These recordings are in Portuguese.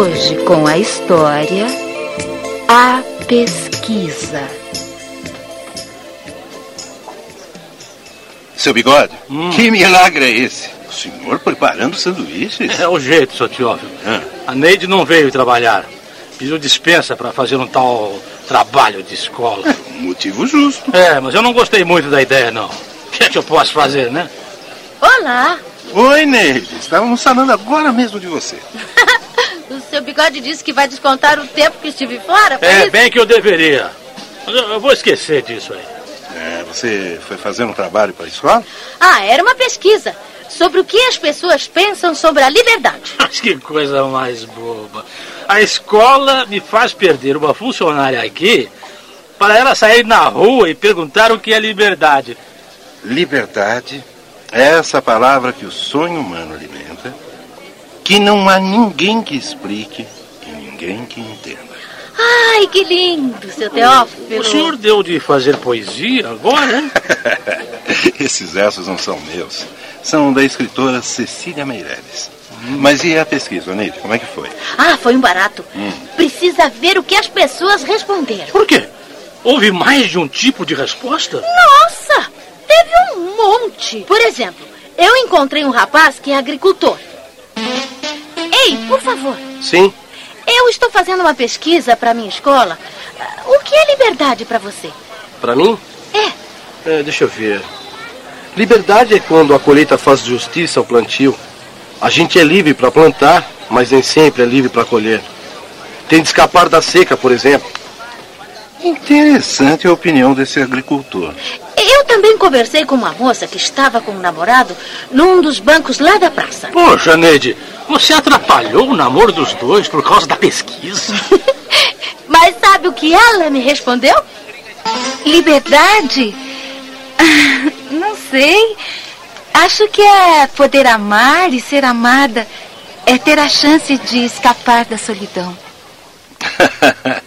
Hoje com a história A Pesquisa. Seu bigode, que milagre é esse? O senhor preparando sanduíches? É o jeito, seu Teófilo. Ah. A Neide não veio trabalhar. Pediu dispensa para fazer um tal trabalho de escola. Um motivo justo. É, mas eu não gostei muito da ideia, não. O que é que eu posso fazer, né? Olá! Oi, Neide. Estávamos falando agora mesmo de você. O seu bigode disse que vai descontar o tempo que estive fora? Foi É, isso? bem que eu deveria. Mas eu, eu vou esquecer disso aí. É, você foi fazer um trabalho para a escola? Ah, era uma pesquisa sobre o que as pessoas pensam sobre a liberdade. Mas que coisa mais boba. A escola me faz perder uma funcionária aqui para ela sair na rua e perguntar o que é liberdade. Liberdade é essa palavra que o sonho humano alimenta, que não há ninguém que explique e ninguém que entenda. Ai, que lindo, seu Teófilo. O senhor deu de fazer poesia agora, hein? Esses versos não são meus. São da escritora Cecília Meireles. Mas e a pesquisa, Neide? Como é que foi? Ah, foi um barato. Precisa ver o que as pessoas responderam. Por quê? Houve mais de um tipo de resposta? Nossa, teve um monte. Por exemplo, eu encontrei um rapaz que é agricultor. Ei, por favor, Sim, eu estou fazendo uma pesquisa para minha escola. O que é liberdade para você? pra mim? É, É, deixa eu ver. Liberdade é quando a colheita faz justiça ao plantio. A gente é livre para plantar, mas nem sempre é livre para colher. Tem de escapar da seca, por exemplo. Interessante a opinião desse agricultor. Eu também conversei com uma moça que estava com um namorado num dos bancos lá da praça. Poxa, Neide, você atrapalhou o namoro dos dois por causa da pesquisa. Mas sabe o que ela me respondeu? Liberdade? Ah, Não sei. Acho que é poder amar e ser amada. É ter a chance de escapar da solidão.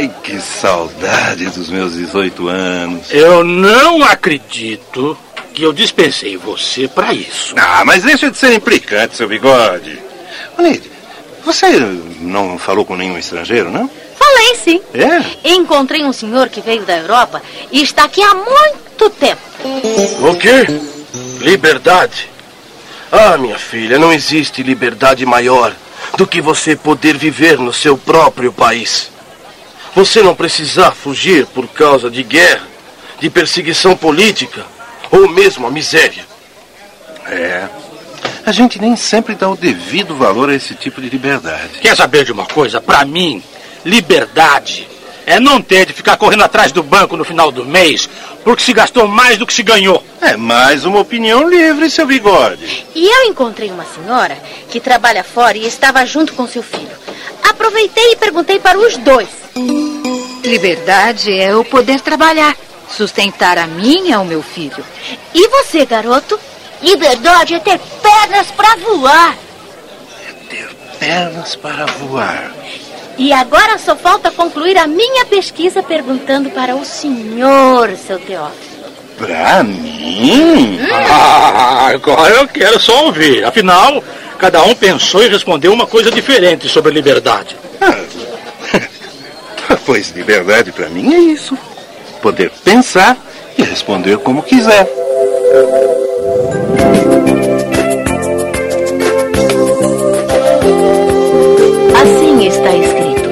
Ai, que saudade dos meus 18 anos. Eu não acredito que eu dispensei você para isso. Ah, mas deixa de ser implicante, seu bigode. Ô, Neide, você não falou com nenhum estrangeiro, não? Falei sim. É? Encontrei um senhor que veio da Europa e está aqui há muito tempo. O quê? Liberdade? Ah, minha filha, não existe liberdade maior do que você poder viver no seu próprio país. Você não precisar fugir por causa de guerra, de perseguição política ou mesmo a miséria. É. A gente nem sempre dá o devido valor a esse tipo de liberdade. Quer saber de uma coisa? Para mim, liberdade é não ter de ficar correndo atrás do banco no final do mês porque se gastou mais do que se ganhou. É mais uma opinião livre, seu bigode. E eu encontrei uma senhora que trabalha fora e estava junto com seu filho. Aproveitei e perguntei para os dois. Liberdade é o poder trabalhar, sustentar a mim e ao meu filho. E você, garoto? Liberdade é ter pernas para voar. Ter pernas para voar. E agora só falta concluir a minha pesquisa perguntando para o senhor, seu Teófilo. Pra mim? Ah, agora eu quero só ouvir. Afinal, cada um pensou e respondeu uma coisa diferente sobre liberdade pois liberdade para mim é isso: poder pensar e responder como quiser. Assim está escrito: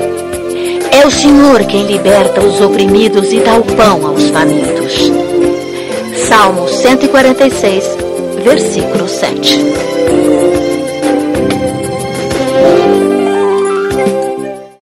É o Senhor quem liberta os oprimidos e dá o pão aos famintos. Salmo 146, versículo 7.